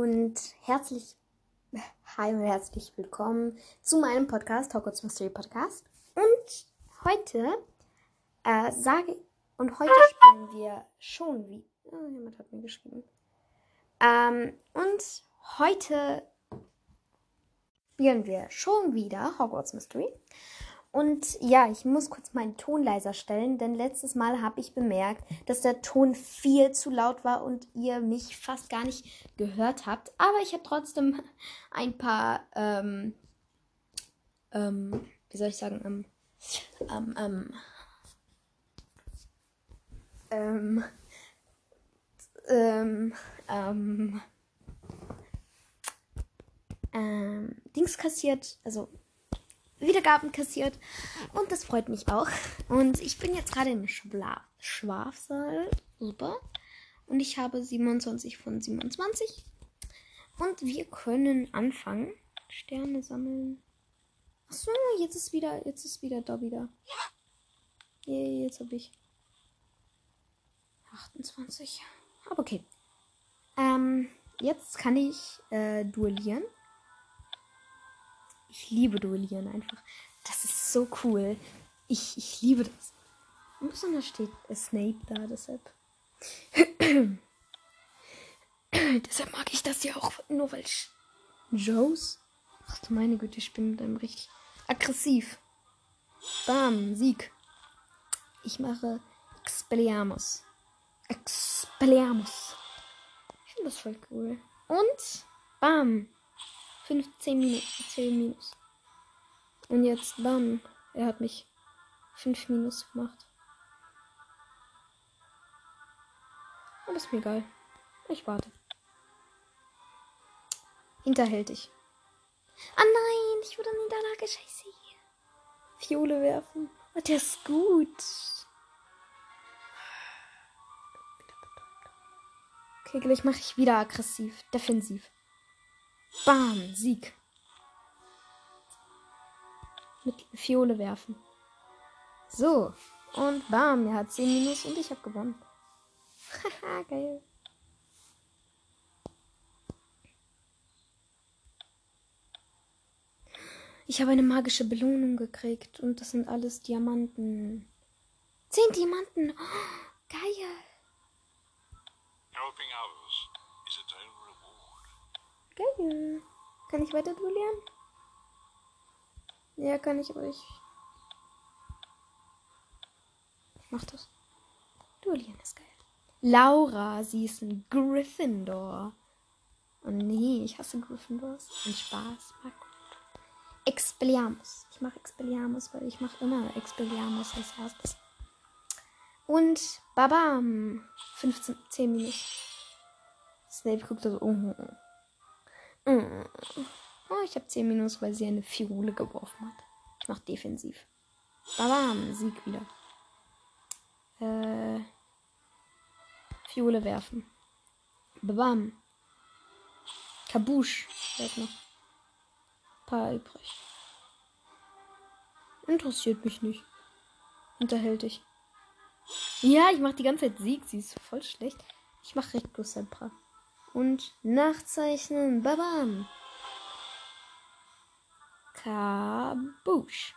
Und herzlich, hi und herzlich willkommen zu meinem Podcast, Hogwarts Mystery Podcast. Und heute äh, sage und heute spielen wir schon wie. Oh, jemand hat mir geschrieben. Ähm, und heute spielen wir schon wieder Hogwarts Mystery. Und ja, ich muss kurz meinen Ton leiser stellen, denn letztes Mal habe ich bemerkt, dass der Ton viel zu laut war und ihr mich fast gar nicht gehört habt. Aber ich habe trotzdem ein paar, ähm, ähm, wie soll ich sagen, ähm, ähm, ähm, ähm, ähm, ähm, ähm, Dings kassiert, also Wiedergaben kassiert. Und das freut mich auch. Und ich bin jetzt gerade im Schla. Super. Und ich habe 27 von 27. Und wir können anfangen. Sterne sammeln. Achso, jetzt ist wieder, jetzt ist wieder Dobby da. Yeah, jetzt habe ich 28. Aber okay. Ähm, jetzt kann ich äh, duellieren. Ich liebe Duellieren einfach. Das ist so cool. Ich, ich liebe das. Und besonders steht Snape da, deshalb. deshalb mag ich das ja auch nur, weil ich Joes. Ach du meine Güte, ich bin mit einem richtig aggressiv. Bam, Sieg. Ich mache Expelliarmus. Expelliarmus. Ich finde das voll cool. Und bam. 15 Minus, 10 Minus. Und jetzt bam. Er hat mich 5 Minus gemacht. Aber ist mir egal. Ich warte. Hinterhältig. Ah nein, ich wurde in Niederlage. Scheiße. Fiole werfen. Oh, der ist gut. Okay, gleich mache ich wieder aggressiv. Defensiv. Bam, Sieg. Mit Fiole werfen. So. Und bam, er hat 10 Minus und ich habe gewonnen. Haha, geil. Ich habe eine magische Belohnung gekriegt und das sind alles Diamanten. Zehn Diamanten. Oh, geil. Helping others Geil. Kann ich weiter duellieren? Ja, kann ich, aber ich. Ich mach das. Duellieren ist geil. Laura, sie ist ein Gryffindor. Oh nee, ich hasse Gryffindors. Ein Spaß. Mag Expelliarmus. Ich mache Expelliarmus, weil ich mache immer Expelliarmus als erstes. Und babam. 15, 10 Minus. Snape guckt so. Oh, Mm. oh ich habe 10 Minus, weil sie eine Fiole geworfen hat. Ich mach defensiv. Babam. Sieg wieder. Äh. Fiole werfen. Babam. Kabusch. Bleibt noch. Paar übrig. Interessiert mich nicht. Unterhältig. Ja, ich mach die ganze Zeit Sieg. Sie ist voll schlecht. Ich mach Rectus Sempra. Und nachzeichnen. Babam. Kabusch.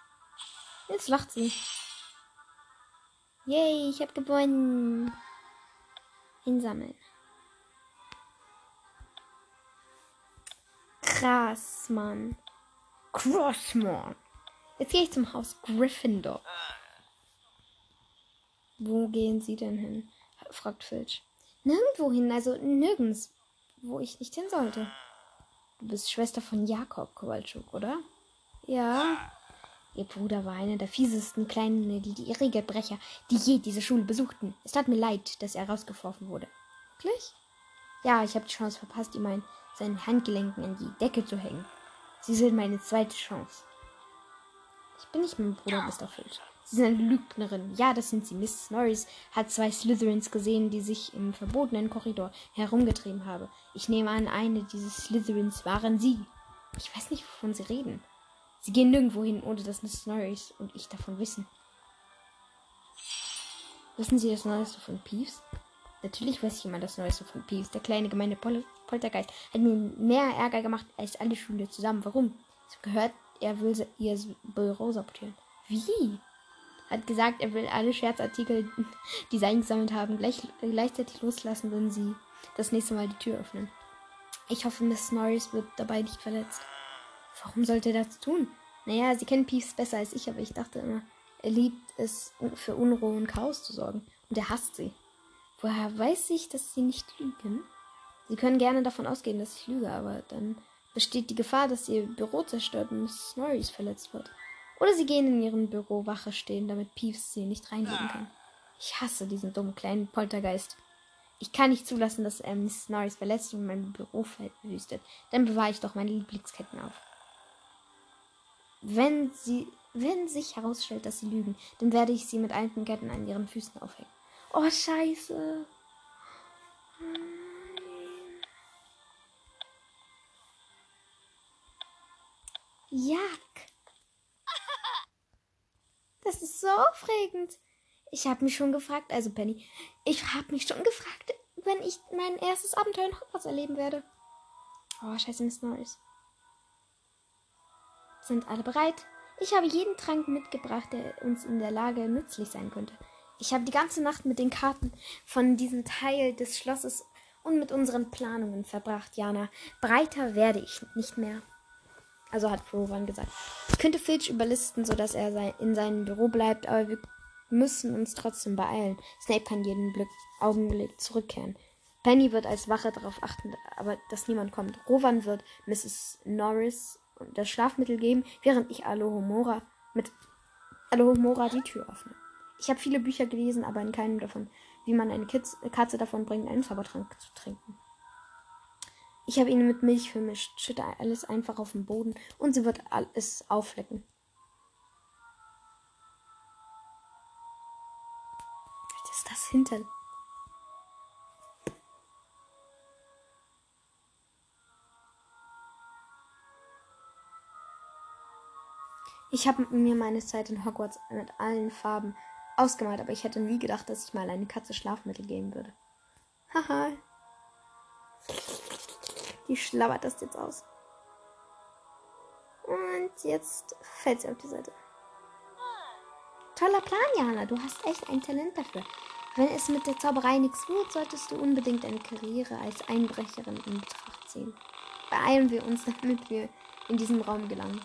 Jetzt lacht sie. Yay, ich hab gewonnen. Hinsammeln. Krass, Mann. Crossmon. Jetzt gehe ich zum Haus Gryffindor. Wo gehen Sie denn hin? fragt Filch. Nirgendwo hin, also nirgends, wo ich nicht hin sollte. Du bist Schwester von Jakob Kowalczuk, oder? Ja. Ihr Bruder war einer der fiesesten kleinen Irregebrecher, die je diese Schule besuchten. Es tat mir leid, dass er rausgeworfen wurde. Wirklich? Ja, ich habe die Chance verpasst, ihm ein, seinen Handgelenken in die Decke zu hängen. Sie sind meine zweite Chance. Ich bin nicht mein Bruder, Mr. Filch. Sie sind Lügnerin. Ja, das sind sie. Miss Norris hat zwei Slytherins gesehen, die sich im verbotenen Korridor herumgetrieben haben. Ich nehme an, eine dieser Slytherins waren sie. Ich weiß nicht, wovon sie reden. Sie gehen nirgendwo hin, ohne dass Miss Norris und ich davon wissen. Wissen Sie das Neueste von Peeves? Natürlich weiß ich immer das Neueste von Peeves. Der kleine gemeine Pol Poltergeist hat mir mehr Ärger gemacht als alle Schüler zusammen. Warum? Habe gehört, er will ihr Büro sabotieren. Wie? Hat gesagt, er will alle Scherzartikel, die sie eingesammelt haben, gleich, gleichzeitig loslassen, wenn sie das nächste Mal die Tür öffnen. Ich hoffe, Miss Norris wird dabei nicht verletzt. Warum sollte er das tun? Naja, sie kennen Peeves besser als ich, aber ich dachte immer, er liebt es, für Unruhe und Chaos zu sorgen. Und er hasst sie. Woher weiß ich, dass sie nicht lügen? Sie können gerne davon ausgehen, dass ich lüge, aber dann besteht die Gefahr, dass ihr Büro zerstört und Miss Norris verletzt wird. Oder sie gehen in ihrem Büro Wache stehen, damit Peeves sie nicht reinlegen kann. Ich hasse diesen dummen kleinen Poltergeist. Ich kann nicht zulassen, dass er Miss Norris verletzt und mein Büro verwüstet. Dann bewahre ich doch meine Lieblingsketten auf. Wenn sie, wenn sich herausstellt, dass sie lügen, dann werde ich sie mit alten Ketten an ihren Füßen aufhängen. Oh, scheiße. Jack. Das ist so aufregend. Ich habe mich schon gefragt, also Penny, ich habe mich schon gefragt, wenn ich mein erstes Abenteuer in Hogwarts erleben werde. Oh, scheiße, Miss Norris. Sind alle bereit? Ich habe jeden Trank mitgebracht, der uns in der Lage nützlich sein könnte. Ich habe die ganze Nacht mit den Karten von diesem Teil des Schlosses und mit unseren Planungen verbracht, Jana. Breiter werde ich nicht mehr. Also hat Rowan gesagt. Ich könnte Filch überlisten, sodass er sei- in seinem Büro bleibt, aber wir müssen uns trotzdem beeilen. Snape kann jeden Blick Augenblick zurückkehren. Penny wird als Wache darauf achten, aber dass niemand kommt. Rowan wird Mrs. Norris das Schlafmittel geben, während ich Alohomora mit Alohomora die Tür öffne. Ich habe viele Bücher gelesen, aber in keinem davon, wie man eine Kitz Katze davon bringt, einen Zaubertrank zu trinken. Ich habe ihn mit Milch vermischt, schütte alles einfach auf den Boden und sie wird alles auflecken. Was ist das hinter? Ich habe mir meine Zeit in Hogwarts mit allen Farben ausgemalt, aber ich hätte nie gedacht, dass ich mal eine Katze Schlafmittel geben würde. Haha. Die schlabbert das jetzt aus. Und jetzt fällt sie auf die Seite. Toller Plan, Jana. Du hast echt ein Talent dafür. Wenn es mit der Zauberei nichts wird, solltest du unbedingt eine Karriere als Einbrecherin in Betracht ziehen. Beeilen wir uns, damit wir in diesen Raum gelangen.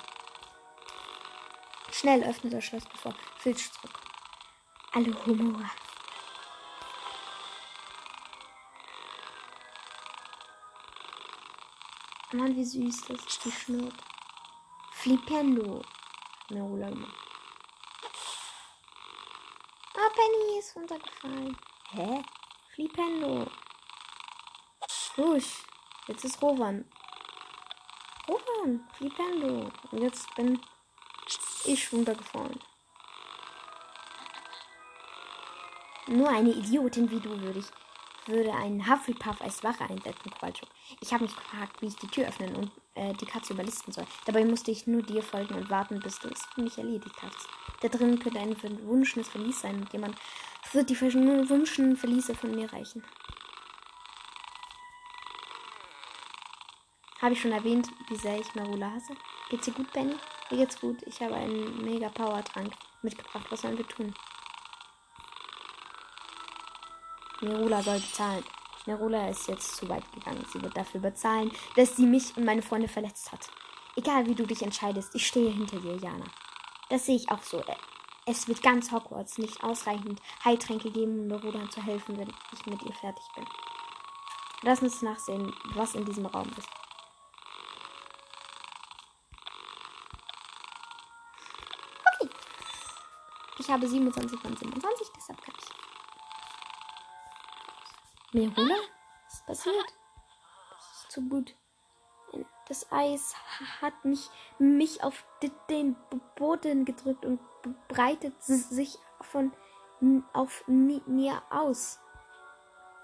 Schnell öffnet das Schloss, bevor Filch zurückkommt. Alohomora. Mann, wie süß das ist, die Schnurrt. Flipendo. Merula gemacht. Ah, Penny ist runtergefallen. Hä? Flipendo. Husch. Jetzt ist Rowan. Rowan. Flipendo. Und jetzt bin ich runtergefallen. Nur eine Idiotin wie du würde ich würde einen Hufflepuff als Wache einsetzen, Qualchuk. Ich habe mich gefragt, wie ich die Tür öffnen und äh, die Katze überlisten soll. Dabei musste ich nur dir folgen und warten, bis du es für mich erledigt hast. Da drin könnte ein verwunschenes Verlies sein und jemand wird die verwunschenen Verliese von mir reichen. Habe ich schon erwähnt, wie sehr ich Marula hasse? Geht's dir gut, Benny? Mir geht's gut. Ich habe einen mega Power-Trank mitgebracht. Was sollen wir tun? Merula soll bezahlen. Merula ist jetzt zu weit gegangen. Sie wird dafür bezahlen, dass sie mich und meine Freunde verletzt hat. Egal wie du dich entscheidest, ich stehe hinter dir, Jana. Das sehe ich auch so. Es wird ganz Hogwarts nicht ausreichend Heiltränke geben, um Merula zu helfen, wenn ich mit ihr fertig bin. Lass uns nachsehen, was in diesem Raum ist. Okay. Ich habe 27 von 27, deshalb kann ich. Merula? Was ist passiert? Das ist zu gut. Das Eis hat mich, mich auf den Boden gedrückt und breitet sich von auf mir aus.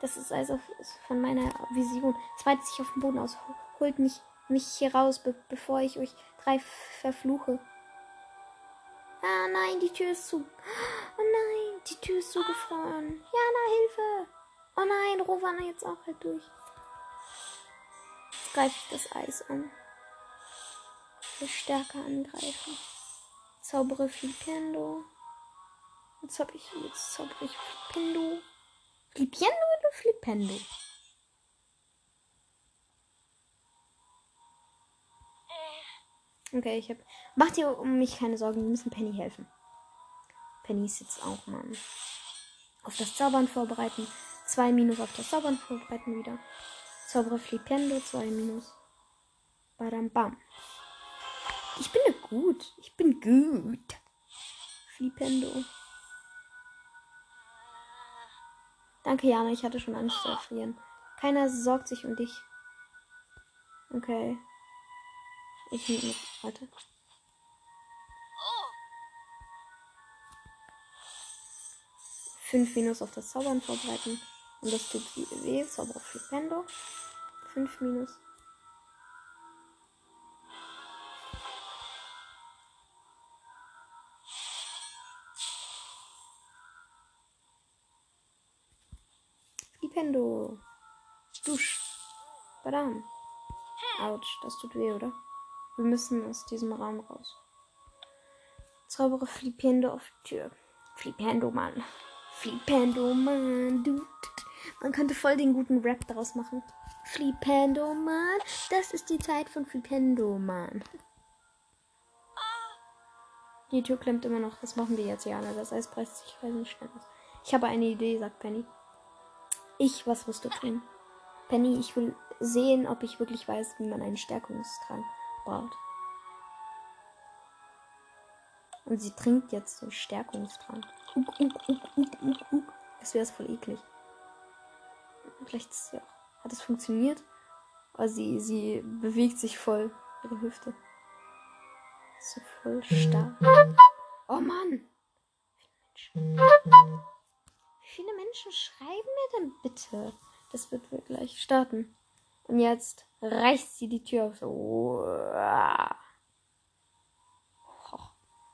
Das ist also von meiner Vision. Es breitet sich auf den Boden aus. Holt mich, mich hier raus, be bevor ich euch drei verfluche. Ah nein, die Tür ist zu. Oh nein, die Tür ist zugefroren. Hilfe! Oh nein, Rowan jetzt auch halt durch. Jetzt greife ich das Eis an. Ich will stärker angreifen. Zaubere Flipendo. Jetzt habe ich, jetzt zaubere ich Flipendo. Flipendo oder Flipendo? Okay, ich hab. Mach dir um mich keine Sorgen, wir müssen Penny helfen. Penny ist jetzt auch mal auf das Zaubern vorbereiten. 2 Minus auf das Zaubern vorbereiten wieder. Zaubere Flipendo, 2 Minus. Badam bam. Ich bin ja gut. Ich bin gut. Flipendo. Danke, Jana. Ich hatte schon Angst zu erfrieren. Keiner sorgt sich um dich. Okay. Ich nehme noch. Warte. Fünf Minus auf das Zaubern vorbereiten. Und das tut weh. Zauber auf Flipendo. Fünf Minus. Flipendo. Dusch. Badam. Autsch, das tut weh, oder? Wir müssen aus diesem Raum raus. Zaubere Flipendo auf die Tür. Flipendo, Mann. Flipendo, Mann. Du, man könnte voll den guten Rap daraus machen. Flipendo, Mann. Das ist die Zeit von Flipendo, Mann. Die Tür klemmt immer noch. Was machen wir jetzt, Jana? Das Eis presst sich nicht schnell aus. Ich habe eine Idee, sagt Penny. Ich, was wirst du tun? Penny, ich will sehen, ob ich wirklich weiß, wie man einen Stärkungstrank braucht. Und sie trinkt jetzt so Stärkungstrank. Uk, uk, uk, uk, uk, uk. Das wäre voll eklig. Vielleicht ja hat es funktioniert. Aber sie, sie bewegt sich voll. Ihre Hüfte. So voll stark. Oh Mann! Wie viele Menschen schreiben mir denn bitte? Das wird wir gleich starten. Und jetzt reißt sie die Tür auf.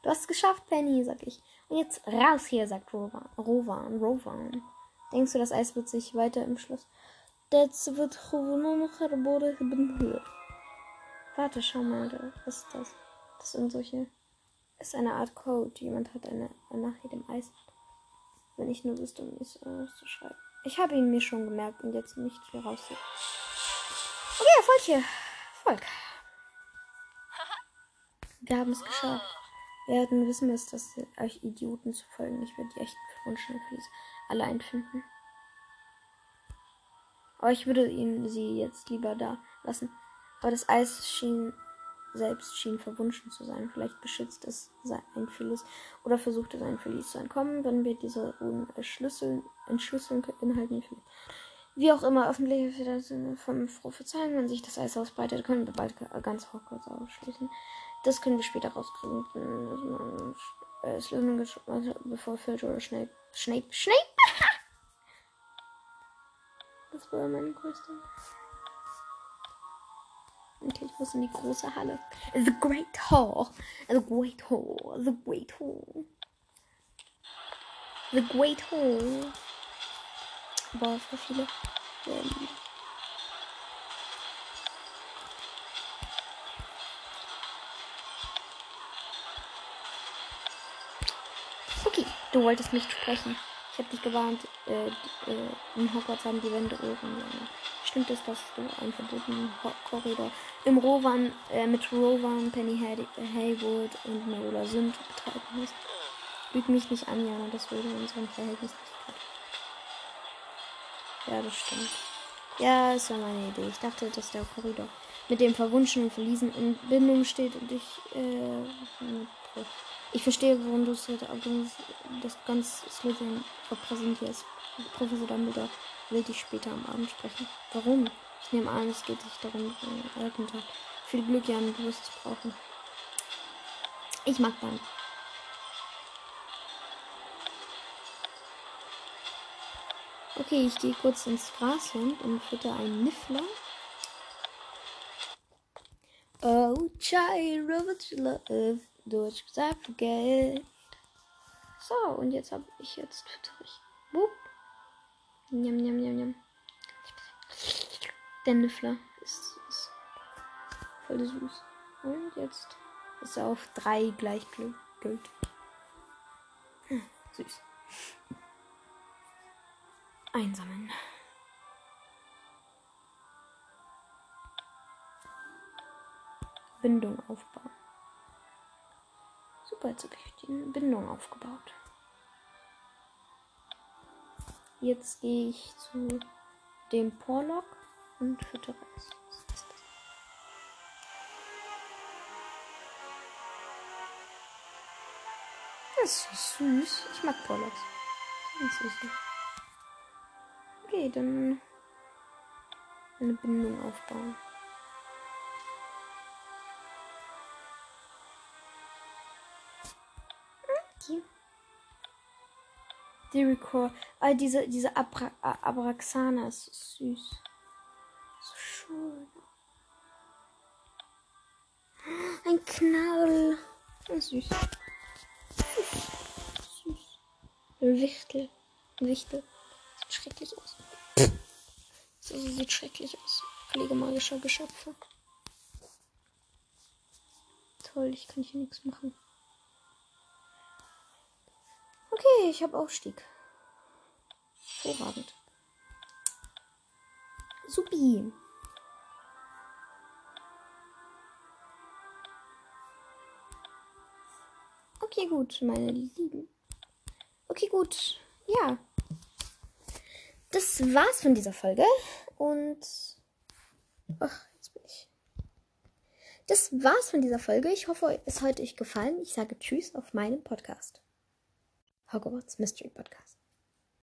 Du hast es geschafft, Penny, sag ich. Und jetzt raus hier, sagt Rowan. Rowan, Rowan. Denkst du, das Eis wird sich weiter im Schloss? Das wird. Warte, schau mal, was ist das? Das sind solche. ist eine Art Code. Jemand hat eine, nach jedem Eis. Wenn ich nur wüsste, um es zu schreiben. Ich habe ihn mir schon gemerkt und jetzt nicht hier raus. Okay, Erfolg hier. Erfolg. Wir haben es geschafft. Wir werden wissen, dass das euch Idioten zu folgen. Ich werde die echten verwunschenen Flies allein finden. Aber ich würde ihn sie jetzt lieber da lassen. Aber das Eis schien selbst schien verwunschen zu sein. Vielleicht beschützt es sein Verlies oder versucht es ein Verlies zu entkommen, wenn wir diese entschlüsseln, entschlüsseln inhalten. Wie auch immer, öffentlich vom Prophezeihen, wenn sich das Eis ausbreitet, können wir bald ganz Hogwarts ausschließen. Das können wir später rauskriegen. Es lösen bevor Filch oder Snape. Snape. Snape! Das war mein größter. Okay, ich muss in die große Halle. The Great Hall. The Great Hall. The Great Hall. The Great Hall. Boah, so viele. Ähm. Okay, du wolltest nicht sprechen. Ich habe dich gewarnt. Äh, äh, in Hogwarts haben die Wände. Ja. Stimmt es, dass du einen verbotenen Korridor im Rowan, äh, mit Rowan, Penny Hay Haywood und Marilla Sünd betreiben musst? Lüg mich nicht an, Jana, das würde unseren Verhältnis nicht Ja, das stimmt. Ja, es war meine Idee. Ich dachte, dass der Korridor mit dem verwunschenen Verliesen in Bindung steht und ich, äh, ich verstehe, warum du das ganz Slytherin repräsentierst. Professor Dumbledore will dich später am Abend sprechen. Warum? Ich nehme an, es geht sich darum, den alten Tag. Viel Glück, Jan, du wirst es brauchen. Ich mag dann. Okay, ich gehe kurz ins Gras hin und fütter einen Niffler. Oh, what you love, durch gesagt, Geld. So, und jetzt habe ich jetzt ich. Wupp. Njam, njam, njam, njam. Der Niffler ist, ist voll süß. Und jetzt ist er auf drei gleichgültig. Hm, süß. Einsammeln. Bindung aufbauen. Super, jetzt habe ich die Bindung aufgebaut. Jetzt gehe ich zu dem Porlock und füttere es. Das ist süß. Ich mag Porlocks. Das ist süß. Okay, dann eine Bindung aufbauen. Die Record. Ah, diese, diese Abra Abraxana ist süß. So schön. Ein Knall. Oh, süß. Süß. Wichtel. Wichtel. Sieht schrecklich aus. So sieht schrecklich aus. Pflegemagischer Geschöpfe. Toll, ich kann hier nichts machen. Okay, ich habe Aufstieg. Hervorragend. Supi. Okay, gut, meine Lieben. Okay, gut. Ja. Das war's von dieser Folge. Und. Ach, jetzt bin ich. Das war's von dieser Folge. Ich hoffe, es hat euch gefallen. Ich sage Tschüss auf meinem Podcast. Hogwarts Mystery Podcast.